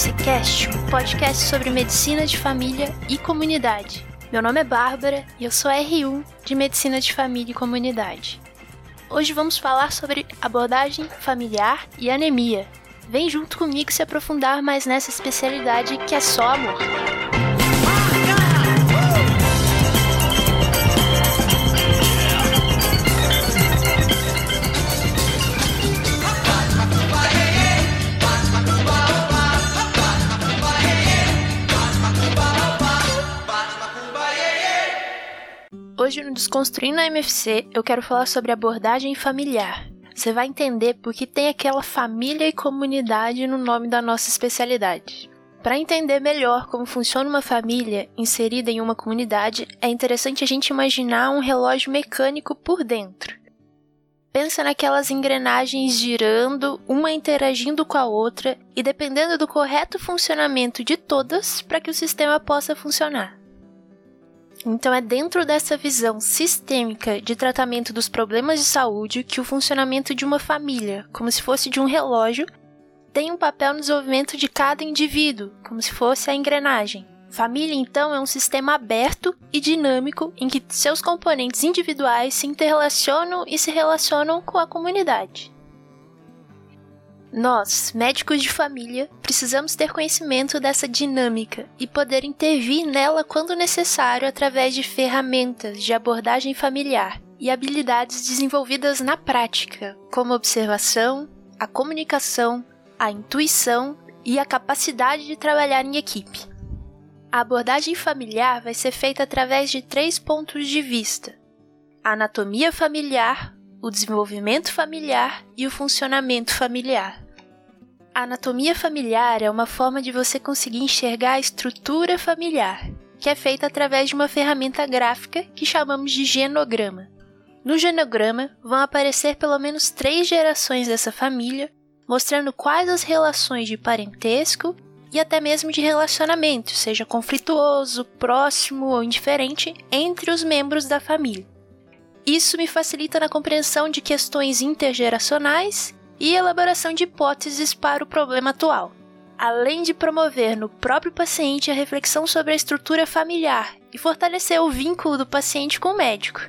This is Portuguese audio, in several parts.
episódio do MSC Cast, um podcast sobre medicina de família e comunidade. Meu nome é Bárbara e eu sou R1 de Medicina de Família e Comunidade. Hoje vamos falar sobre abordagem familiar e anemia. Vem junto comigo se aprofundar mais nessa especialidade que é só amor. Hoje no Desconstruindo a MFC eu quero falar sobre abordagem familiar. Você vai entender porque tem aquela família e comunidade no nome da nossa especialidade. Para entender melhor como funciona uma família inserida em uma comunidade, é interessante a gente imaginar um relógio mecânico por dentro. Pensa naquelas engrenagens girando, uma interagindo com a outra e dependendo do correto funcionamento de todas para que o sistema possa funcionar. Então, é dentro dessa visão sistêmica de tratamento dos problemas de saúde que o funcionamento de uma família, como se fosse de um relógio, tem um papel no desenvolvimento de cada indivíduo, como se fosse a engrenagem. Família, então, é um sistema aberto e dinâmico em que seus componentes individuais se interrelacionam e se relacionam com a comunidade. Nós, médicos de família, precisamos ter conhecimento dessa dinâmica e poder intervir nela quando necessário através de ferramentas de abordagem familiar e habilidades desenvolvidas na prática, como observação, a comunicação, a intuição e a capacidade de trabalhar em equipe. A abordagem familiar vai ser feita através de três pontos de vista: a anatomia familiar, o desenvolvimento familiar e o funcionamento familiar. A anatomia familiar é uma forma de você conseguir enxergar a estrutura familiar, que é feita através de uma ferramenta gráfica que chamamos de genograma. No genograma vão aparecer pelo menos três gerações dessa família, mostrando quais as relações de parentesco e até mesmo de relacionamento, seja conflituoso, próximo ou indiferente, entre os membros da família. Isso me facilita na compreensão de questões intergeracionais e elaboração de hipóteses para o problema atual, além de promover no próprio paciente a reflexão sobre a estrutura familiar e fortalecer o vínculo do paciente com o médico.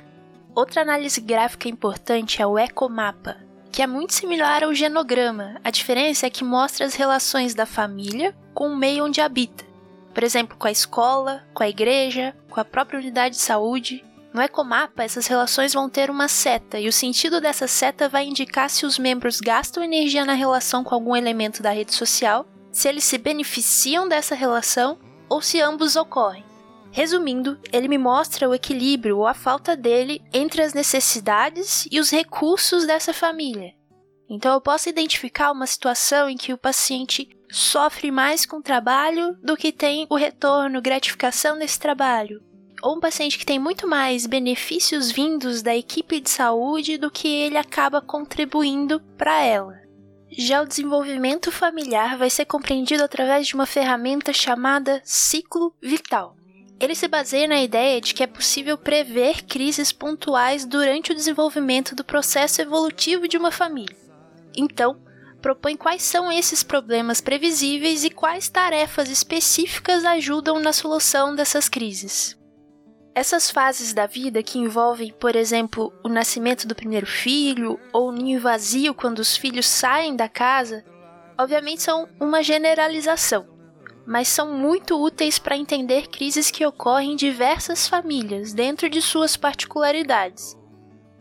Outra análise gráfica importante é o ecomapa, que é muito similar ao genograma. A diferença é que mostra as relações da família com o meio onde habita. Por exemplo, com a escola, com a igreja, com a própria unidade de saúde, no ecomapa, essas relações vão ter uma seta, e o sentido dessa seta vai indicar se os membros gastam energia na relação com algum elemento da rede social, se eles se beneficiam dessa relação ou se ambos ocorrem. Resumindo, ele me mostra o equilíbrio ou a falta dele entre as necessidades e os recursos dessa família. Então eu posso identificar uma situação em que o paciente sofre mais com o trabalho do que tem o retorno, gratificação desse trabalho, ou um paciente que tem muito mais benefícios vindos da equipe de saúde do que ele acaba contribuindo para ela. Já o desenvolvimento familiar vai ser compreendido através de uma ferramenta chamada ciclo vital. Ele se baseia na ideia de que é possível prever crises pontuais durante o desenvolvimento do processo evolutivo de uma família. Então, propõe quais são esses problemas previsíveis e quais tarefas específicas ajudam na solução dessas crises. Essas fases da vida que envolvem, por exemplo, o nascimento do primeiro filho ou o ninho vazio quando os filhos saem da casa, obviamente são uma generalização, mas são muito úteis para entender crises que ocorrem em diversas famílias dentro de suas particularidades.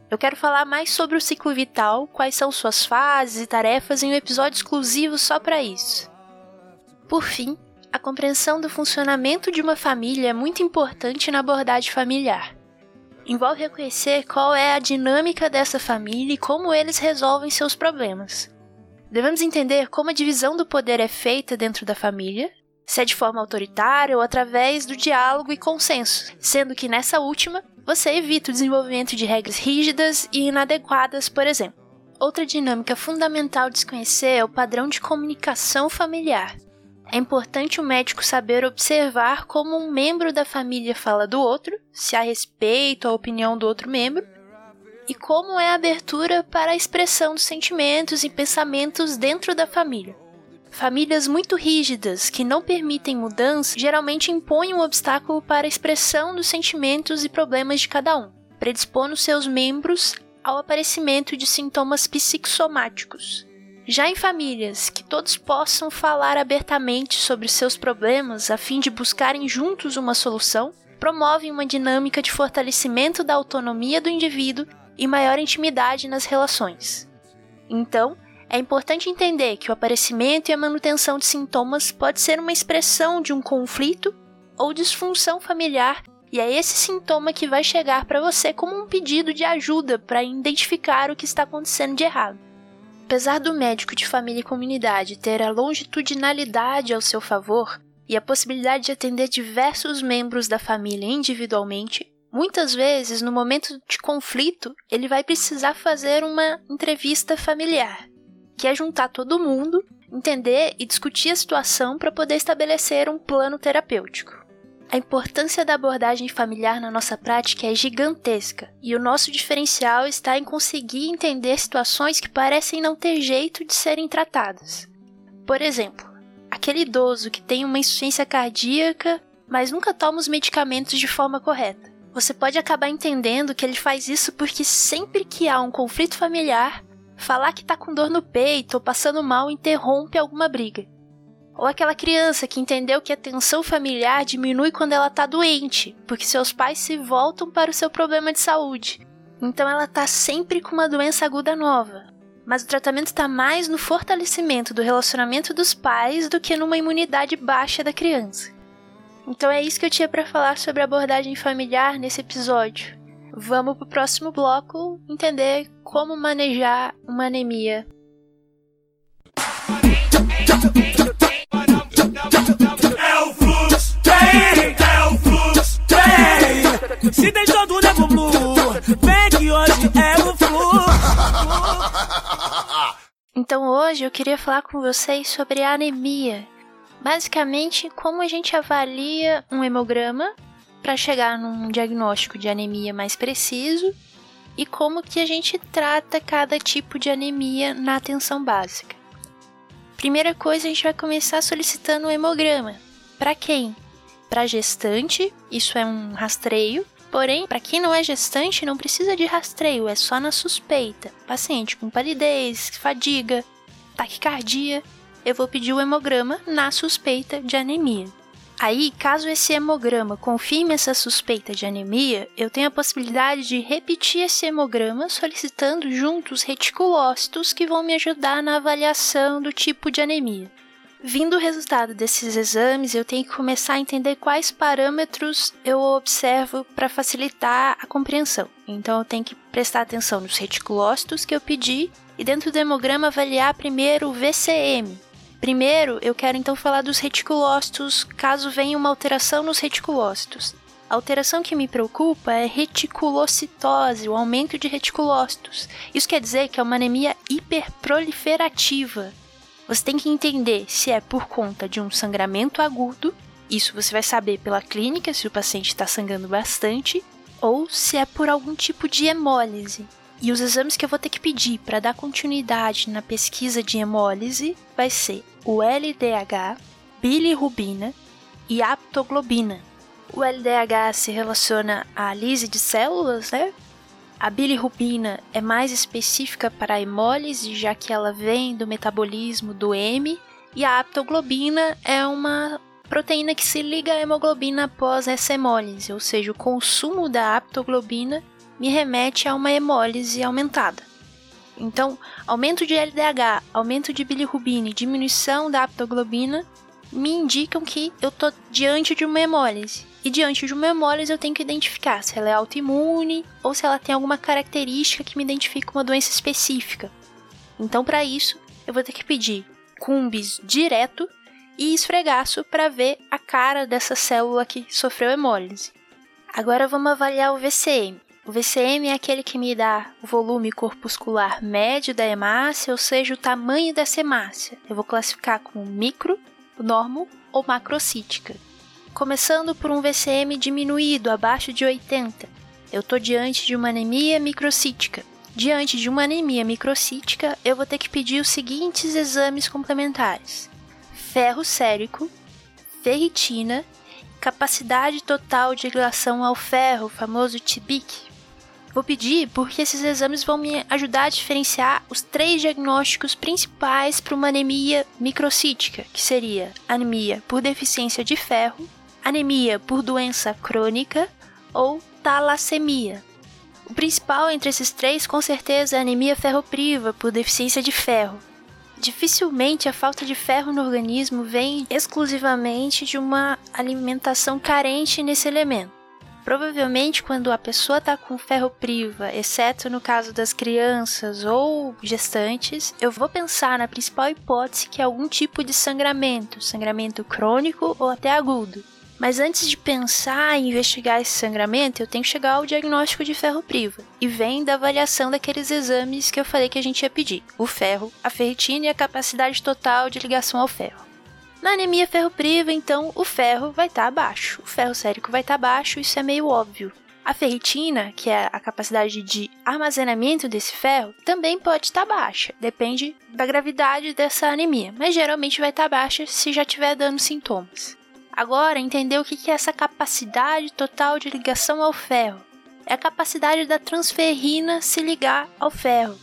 Eu quero falar mais sobre o ciclo vital, quais são suas fases e tarefas em um episódio exclusivo só para isso. Por fim, a compreensão do funcionamento de uma família é muito importante na abordagem familiar. Envolve reconhecer qual é a dinâmica dessa família e como eles resolvem seus problemas. Devemos entender como a divisão do poder é feita dentro da família, se é de forma autoritária ou através do diálogo e consenso, sendo que nessa última você evita o desenvolvimento de regras rígidas e inadequadas, por exemplo. Outra dinâmica fundamental de se conhecer é o padrão de comunicação familiar, é importante o médico saber observar como um membro da família fala do outro, se há respeito à opinião do outro membro, e como é a abertura para a expressão dos sentimentos e pensamentos dentro da família. Famílias muito rígidas, que não permitem mudança, geralmente impõem um obstáculo para a expressão dos sentimentos e problemas de cada um, predispondo seus membros ao aparecimento de sintomas psicossomáticos. Já em famílias que todos possam falar abertamente sobre seus problemas a fim de buscarem juntos uma solução, promovem uma dinâmica de fortalecimento da autonomia do indivíduo e maior intimidade nas relações. Então, é importante entender que o aparecimento e a manutenção de sintomas pode ser uma expressão de um conflito ou disfunção familiar, e é esse sintoma que vai chegar para você como um pedido de ajuda para identificar o que está acontecendo de errado. Apesar do médico de família e comunidade ter a longitudinalidade ao seu favor e a possibilidade de atender diversos membros da família individualmente, muitas vezes no momento de conflito ele vai precisar fazer uma entrevista familiar que é juntar todo mundo, entender e discutir a situação para poder estabelecer um plano terapêutico. A importância da abordagem familiar na nossa prática é gigantesca, e o nosso diferencial está em conseguir entender situações que parecem não ter jeito de serem tratadas. Por exemplo, aquele idoso que tem uma insuficiência cardíaca, mas nunca toma os medicamentos de forma correta. Você pode acabar entendendo que ele faz isso porque sempre que há um conflito familiar, Falar que tá com dor no peito ou passando mal interrompe alguma briga. Ou aquela criança que entendeu que a tensão familiar diminui quando ela tá doente, porque seus pais se voltam para o seu problema de saúde. Então ela tá sempre com uma doença aguda nova. Mas o tratamento está mais no fortalecimento do relacionamento dos pais do que numa imunidade baixa da criança. Então é isso que eu tinha para falar sobre abordagem familiar nesse episódio. Vamos pro próximo bloco entender como manejar uma anemia. Se tem todo nego blue, vem que hoje é o fluxo. Então hoje eu queria falar com vocês sobre anemia. Basicamente, como a gente avalia um hemograma para chegar num diagnóstico de anemia mais preciso e como que a gente trata cada tipo de anemia na atenção básica. Primeira coisa, a gente vai começar solicitando o hemograma. Para quem? Para gestante, isso é um rastreio. Porém, para quem não é gestante, não precisa de rastreio, é só na suspeita. Paciente com palidez, fadiga, taquicardia, eu vou pedir o hemograma na suspeita de anemia. Aí, caso esse hemograma confirme essa suspeita de anemia, eu tenho a possibilidade de repetir esse hemograma solicitando junto os reticulócitos que vão me ajudar na avaliação do tipo de anemia. Vindo o resultado desses exames, eu tenho que começar a entender quais parâmetros eu observo para facilitar a compreensão. Então, eu tenho que prestar atenção nos reticulócitos que eu pedi e dentro do hemograma avaliar primeiro o VCM, Primeiro, eu quero então falar dos reticulócitos, caso venha uma alteração nos reticulócitos. A alteração que me preocupa é reticulocitose, o aumento de reticulócitos. Isso quer dizer que é uma anemia hiperproliferativa. Você tem que entender se é por conta de um sangramento agudo, isso você vai saber pela clínica se o paciente está sangrando bastante, ou se é por algum tipo de hemólise. E os exames que eu vou ter que pedir para dar continuidade na pesquisa de hemólise vai ser o LDH, bilirrubina e aptoglobina. O LDH se relaciona à lise de células, né? A bilirrubina é mais específica para a hemólise, já que ela vem do metabolismo do M, e a aptoglobina é uma proteína que se liga à hemoglobina após essa hemólise, ou seja, o consumo da aptoglobina me remete a uma hemólise aumentada. Então, aumento de LDH, aumento de bilirrubina e diminuição da aptoglobina me indicam que eu estou diante de uma hemólise. E diante de uma hemólise eu tenho que identificar se ela é autoimune ou se ela tem alguma característica que me identifica uma doença específica. Então, para isso, eu vou ter que pedir cumbis direto e esfregaço para ver a cara dessa célula que sofreu hemólise. Agora vamos avaliar o VCM. O VCM é aquele que me dá o volume corpuscular médio da hemácia, ou seja, o tamanho dessa hemácia. Eu vou classificar como micro, normo ou macrocítica. Começando por um VCM diminuído, abaixo de 80. Eu estou diante de uma anemia microcítica. Diante de uma anemia microcítica, eu vou ter que pedir os seguintes exames complementares: ferro sérico, ferritina, capacidade total de ligação ao ferro, famoso TBIC. Vou pedir porque esses exames vão me ajudar a diferenciar os três diagnósticos principais para uma anemia microcítica, que seria anemia por deficiência de ferro, anemia por doença crônica ou talassemia. O principal entre esses três, com certeza, é a anemia ferropriva por deficiência de ferro. Dificilmente a falta de ferro no organismo vem exclusivamente de uma alimentação carente nesse elemento. Provavelmente, quando a pessoa está com ferro priva, exceto no caso das crianças ou gestantes, eu vou pensar na principal hipótese que é algum tipo de sangramento, sangramento crônico ou até agudo. Mas antes de pensar em investigar esse sangramento, eu tenho que chegar ao diagnóstico de ferro priva. E vem da avaliação daqueles exames que eu falei que a gente ia pedir: o ferro, a ferritina e a capacidade total de ligação ao ferro. Na anemia ferro priva, então, o ferro vai estar tá abaixo. O ferro sérico vai estar tá abaixo, isso é meio óbvio. A ferritina, que é a capacidade de armazenamento desse ferro, também pode estar tá baixa, depende da gravidade dessa anemia, mas geralmente vai estar baixa se já tiver dando sintomas. Agora, entender o que é essa capacidade total de ligação ao ferro. É a capacidade da transferrina se ligar ao ferro.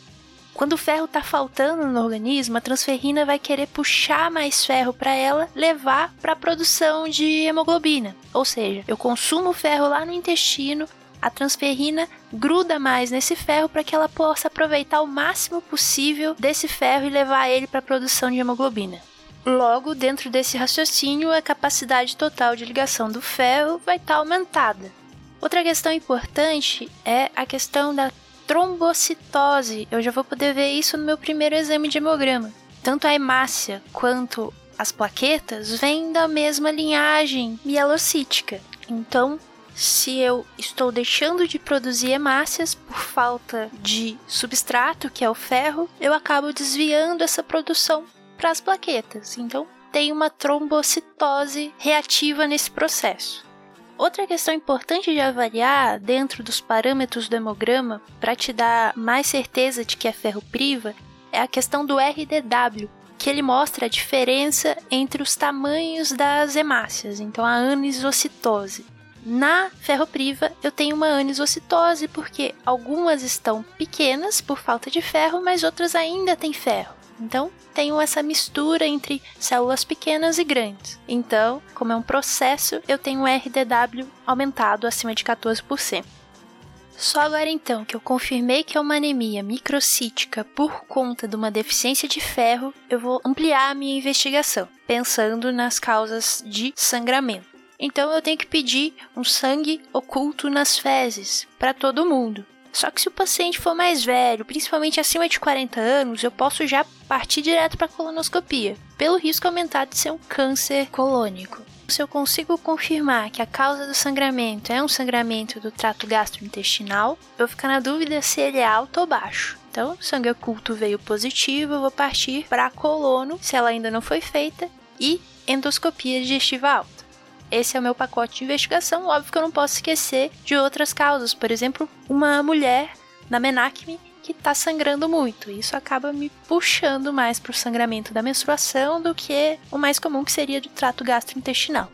Quando o ferro está faltando no organismo, a transferrina vai querer puxar mais ferro para ela levar para a produção de hemoglobina. Ou seja, eu consumo ferro lá no intestino, a transferrina gruda mais nesse ferro para que ela possa aproveitar o máximo possível desse ferro e levar ele para a produção de hemoglobina. Logo, dentro desse raciocínio, a capacidade total de ligação do ferro vai estar tá aumentada. Outra questão importante é a questão da trombocitose. Eu já vou poder ver isso no meu primeiro exame de hemograma. Tanto a hemácia quanto as plaquetas vêm da mesma linhagem mielocítica. Então, se eu estou deixando de produzir hemácias por falta de substrato, que é o ferro, eu acabo desviando essa produção para as plaquetas. Então, tem uma trombocitose reativa nesse processo. Outra questão importante de avaliar dentro dos parâmetros do hemograma para te dar mais certeza de que é ferro priva é a questão do RDW, que ele mostra a diferença entre os tamanhos das hemácias, então a anisocitose. Na ferropriva eu tenho uma anisocitose porque algumas estão pequenas por falta de ferro, mas outras ainda têm ferro. Então, tenho essa mistura entre células pequenas e grandes. Então, como é um processo, eu tenho um RDW aumentado acima de 14%. Só agora então que eu confirmei que é uma anemia microcítica por conta de uma deficiência de ferro, eu vou ampliar a minha investigação, pensando nas causas de sangramento. Então eu tenho que pedir um sangue oculto nas fezes para todo mundo. Só que se o paciente for mais velho, principalmente acima de 40 anos, eu posso já partir direto para a colonoscopia, pelo risco aumentado de ser um câncer colônico. Se eu consigo confirmar que a causa do sangramento é um sangramento do trato gastrointestinal, eu vou ficar na dúvida se ele é alto ou baixo. Então, sangue oculto veio positivo, eu vou partir para colono, se ela ainda não foi feita, e endoscopia digestiva alta. Esse é o meu pacote de investigação. Óbvio que eu não posso esquecer de outras causas. Por exemplo, uma mulher na menacme que está sangrando muito. Isso acaba me puxando mais para o sangramento da menstruação do que o mais comum que seria do trato gastrointestinal.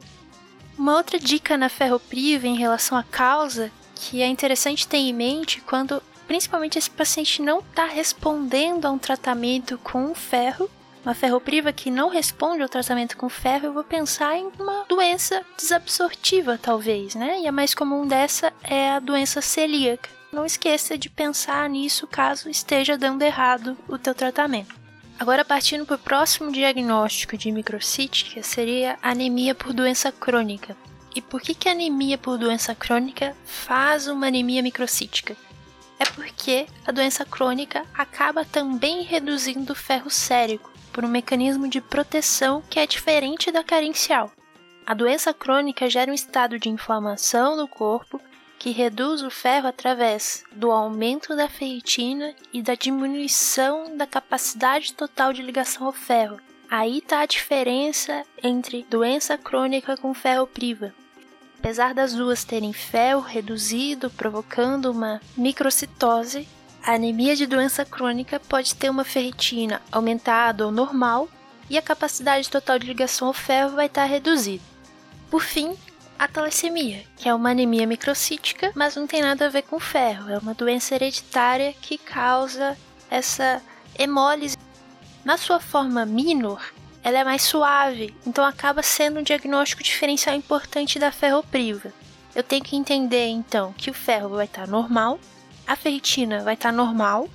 Uma outra dica na ferropriva em relação à causa que é interessante ter em mente quando principalmente esse paciente não está respondendo a um tratamento com ferro uma ferropriva que não responde ao tratamento com ferro, eu vou pensar em uma doença desabsortiva, talvez, né? E a mais comum dessa é a doença celíaca. Não esqueça de pensar nisso caso esteja dando errado o teu tratamento. Agora, partindo para o próximo diagnóstico de microcítica, seria anemia por doença crônica. E por que, que anemia por doença crônica faz uma anemia microcítica? É porque a doença crônica acaba também reduzindo o ferro sérico, por um mecanismo de proteção que é diferente da carencial. A doença crônica gera um estado de inflamação no corpo que reduz o ferro através do aumento da ferritina e da diminuição da capacidade total de ligação ao ferro. Aí está a diferença entre doença crônica com ferro priva. Apesar das duas terem ferro reduzido, provocando uma microcitose, a anemia de doença crônica pode ter uma ferritina aumentada ou normal e a capacidade total de ligação ao ferro vai estar reduzida. Por fim, a talassemia, que é uma anemia microcítica, mas não tem nada a ver com ferro, é uma doença hereditária que causa essa hemólise. Na sua forma minor, ela é mais suave, então acaba sendo um diagnóstico diferencial importante da ferropriva. Eu tenho que entender então que o ferro vai estar normal, a ferritina vai estar normal,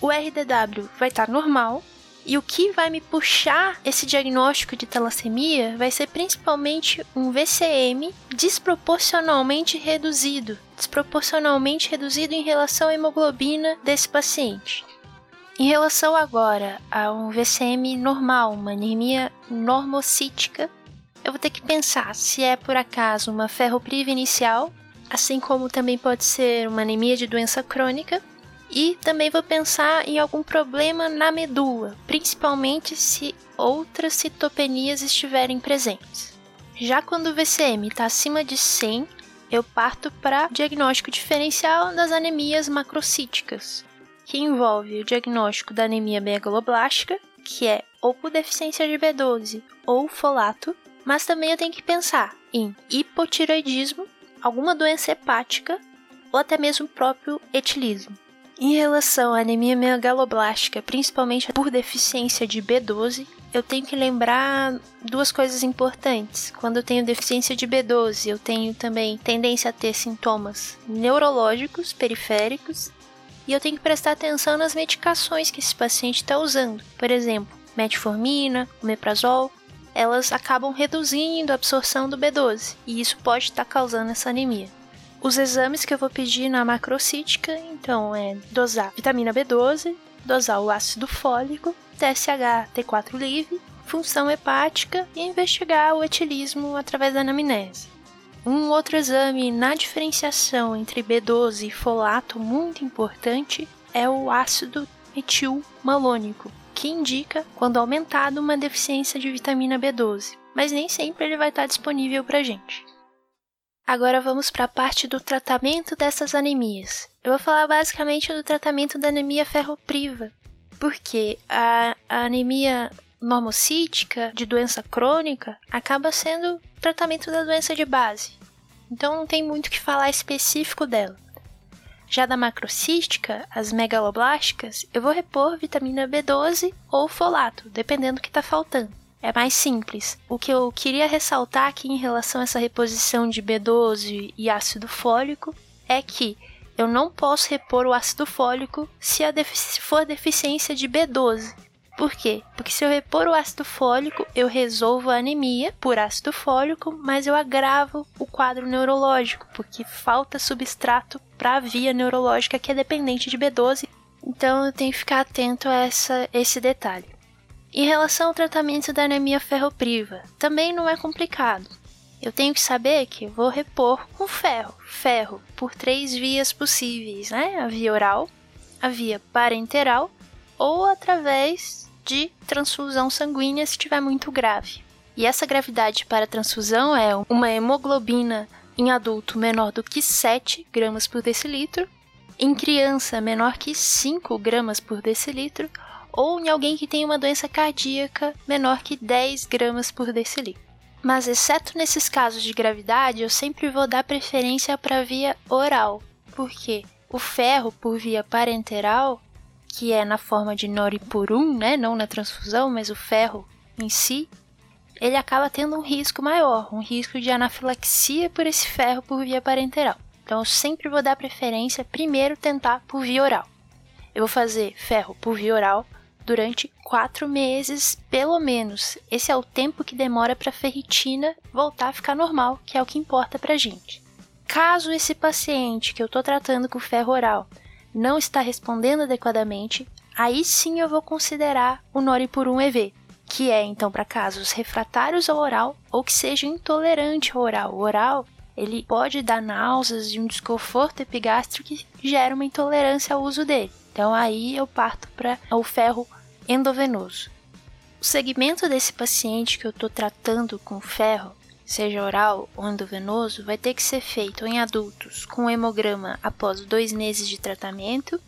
o RDW vai estar normal e o que vai me puxar esse diagnóstico de talassemia vai ser principalmente um VCM desproporcionalmente reduzido, desproporcionalmente reduzido em relação à hemoglobina desse paciente. Em relação agora a um VCM normal, uma anemia normocítica, eu vou ter que pensar se é por acaso uma ferropriva inicial, assim como também pode ser uma anemia de doença crônica, e também vou pensar em algum problema na medula, principalmente se outras citopenias estiverem presentes. Já quando o VCM está acima de 100, eu parto para diagnóstico diferencial das anemias macrocíticas, que envolve o diagnóstico da anemia megaloblástica, que é ou por deficiência de B12 ou folato, mas também eu tenho que pensar em hipotiroidismo, alguma doença hepática ou até mesmo o próprio etilismo. Em relação à anemia megaloblástica, principalmente por deficiência de B12, eu tenho que lembrar duas coisas importantes. Quando eu tenho deficiência de B12, eu tenho também tendência a ter sintomas neurológicos periféricos e eu tenho que prestar atenção nas medicações que esse paciente está usando. Por exemplo, metformina, omeprazol, elas acabam reduzindo a absorção do B12 e isso pode estar tá causando essa anemia. Os exames que eu vou pedir na macrocítica, então, é dosar vitamina B12, dosar o ácido fólico, TSH T4 livre, função hepática e investigar o etilismo através da anamnese. Um outro exame na diferenciação entre B12 e folato muito importante é o ácido metilmalônico, que indica quando aumentado uma deficiência de vitamina B12, mas nem sempre ele vai estar disponível para gente. Agora vamos para a parte do tratamento dessas anemias. Eu vou falar basicamente do tratamento da anemia ferropriva, porque a, a anemia normocítica de doença crônica acaba sendo tratamento da doença de base. Então não tem muito o que falar específico dela. Já da macrocística, as megaloblásticas, eu vou repor vitamina B12 ou folato, dependendo do que está faltando é mais simples. O que eu queria ressaltar aqui em relação a essa reposição de B12 e ácido fólico é que eu não posso repor o ácido fólico se defici for deficiência de B12. Por quê? Porque se eu repor o ácido fólico, eu resolvo a anemia por ácido fólico, mas eu agravo o quadro neurológico, porque falta substrato para a via neurológica que é dependente de B12. Então eu tenho que ficar atento a essa, esse detalhe. Em relação ao tratamento da anemia ferropriva, também não é complicado. Eu tenho que saber que vou repor com ferro, ferro por três vias possíveis, né? A via oral, a via parenteral ou através de transfusão sanguínea se estiver muito grave. E essa gravidade para transfusão é uma hemoglobina em adulto menor do que 7 gramas por decilitro, em criança menor que 5 gramas por decilitro ou em alguém que tem uma doença cardíaca menor que 10 gramas por decilitro. Mas, exceto nesses casos de gravidade, eu sempre vou dar preferência para via oral, porque o ferro por via parenteral, que é na forma de noripurum, né, não na transfusão, mas o ferro em si, ele acaba tendo um risco maior, um risco de anafilaxia por esse ferro por via parenteral. Então eu sempre vou dar preferência primeiro tentar por via oral. Eu vou fazer ferro por via oral, durante quatro meses, pelo menos. Esse é o tempo que demora para a ferritina voltar a ficar normal, que é o que importa para a gente. Caso esse paciente que eu estou tratando com ferro oral não está respondendo adequadamente, aí sim eu vou considerar o Noripurum EV, que é então para casos refratários ao oral ou que seja intolerante ao oral. O oral ele pode dar náuseas e um desconforto epigástrico que gera uma intolerância ao uso dele. Então aí eu parto para o ferro endovenoso. O segmento desse paciente que eu estou tratando com ferro, seja oral ou endovenoso, vai ter que ser feito em adultos com hemograma após dois meses de tratamento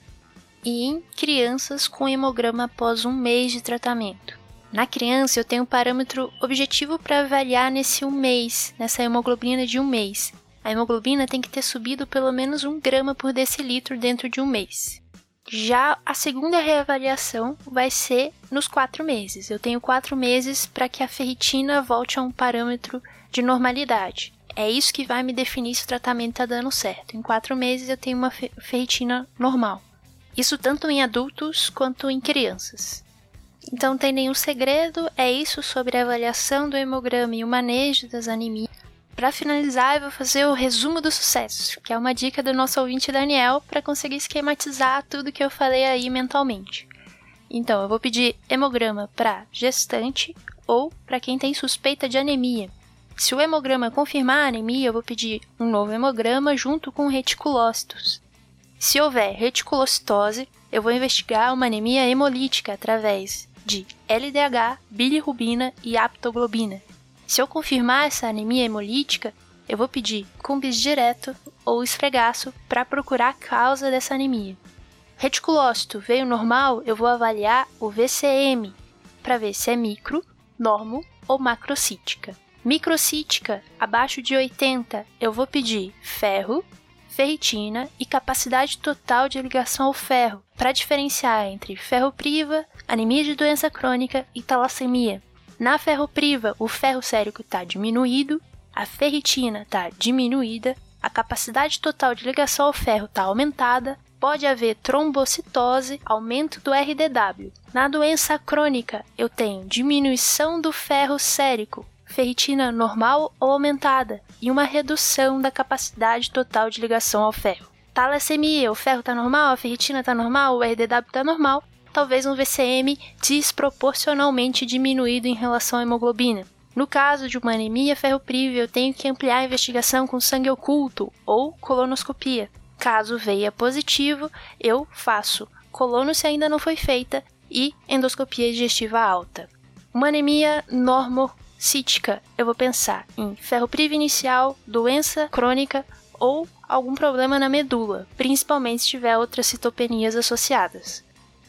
e em crianças com hemograma após um mês de tratamento. Na criança, eu tenho um parâmetro objetivo para avaliar nesse um mês, nessa hemoglobina de um mês. A hemoglobina tem que ter subido pelo menos um grama por decilitro dentro de um mês. Já a segunda reavaliação vai ser nos quatro meses. Eu tenho quatro meses para que a ferritina volte a um parâmetro de normalidade. É isso que vai me definir se o tratamento está dando certo. Em quatro meses eu tenho uma ferritina normal. Isso tanto em adultos quanto em crianças. Então tem nenhum segredo, é isso sobre a avaliação do hemograma e o manejo das anemias. Para finalizar, eu vou fazer o resumo do sucesso, que é uma dica do nosso ouvinte Daniel para conseguir esquematizar tudo que eu falei aí mentalmente. Então, eu vou pedir hemograma para gestante ou para quem tem suspeita de anemia. Se o hemograma confirmar a anemia, eu vou pedir um novo hemograma junto com reticulócitos. Se houver reticulocitose, eu vou investigar uma anemia hemolítica através de LDH, bilirrubina e aptoglobina. Se eu confirmar essa anemia hemolítica, eu vou pedir cumbis direto ou esfregaço para procurar a causa dessa anemia. Reticulócito veio normal, eu vou avaliar o VCM para ver se é micro, normo ou macrocítica. Microcítica abaixo de 80, eu vou pedir ferro, ferritina e capacidade total de ligação ao ferro para diferenciar entre ferro priva, anemia de doença crônica e talassemia. Na ferropriva, o ferro sérico está diminuído, a ferritina está diminuída, a capacidade total de ligação ao ferro está aumentada, pode haver trombocitose, aumento do RDW. Na doença crônica, eu tenho diminuição do ferro sérico, ferritina normal ou aumentada, e uma redução da capacidade total de ligação ao ferro. Talassemia, o ferro está normal, a ferritina está normal, o RDW está normal, talvez um VCM desproporcionalmente diminuído em relação à hemoglobina. No caso de uma anemia ferropriva, eu tenho que ampliar a investigação com sangue oculto ou colonoscopia. Caso veia positivo, eu faço colono se ainda não foi feita e endoscopia digestiva alta. Uma anemia normocítica, eu vou pensar em ferropriva inicial, doença crônica ou algum problema na medula, principalmente se tiver outras citopenias associadas.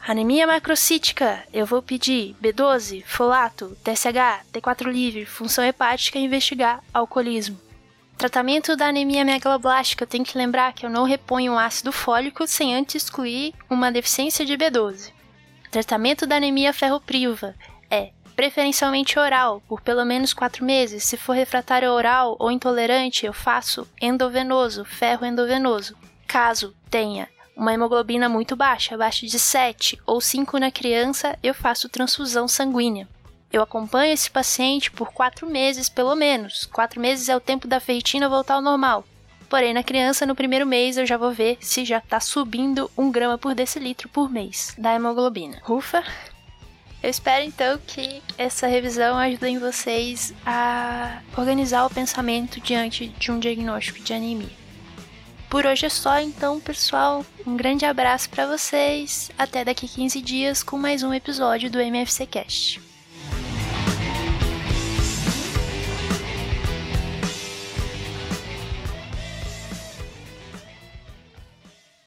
Anemia macrocítica, eu vou pedir B12, folato, TSH, T4 livre, função hepática e investigar alcoolismo. Tratamento da anemia megaloblástica, eu tenho que lembrar que eu não reponho um ácido fólico sem antes excluir uma deficiência de B12. Tratamento da anemia ferropriva preferencialmente oral, por pelo menos 4 meses. Se for refratário oral ou intolerante, eu faço endovenoso, ferro endovenoso. Caso tenha uma hemoglobina muito baixa, abaixo de 7 ou 5 na criança, eu faço transfusão sanguínea. Eu acompanho esse paciente por 4 meses pelo menos. 4 meses é o tempo da ferritina voltar ao normal. Porém, na criança, no primeiro mês, eu já vou ver se já está subindo 1 grama por decilitro por mês da hemoglobina. Ufa! Eu espero então que essa revisão ajude vocês a organizar o pensamento diante de um diagnóstico de anemia. Por hoje é só, então, pessoal. Um grande abraço para vocês. Até daqui 15 dias com mais um episódio do MFC Cast.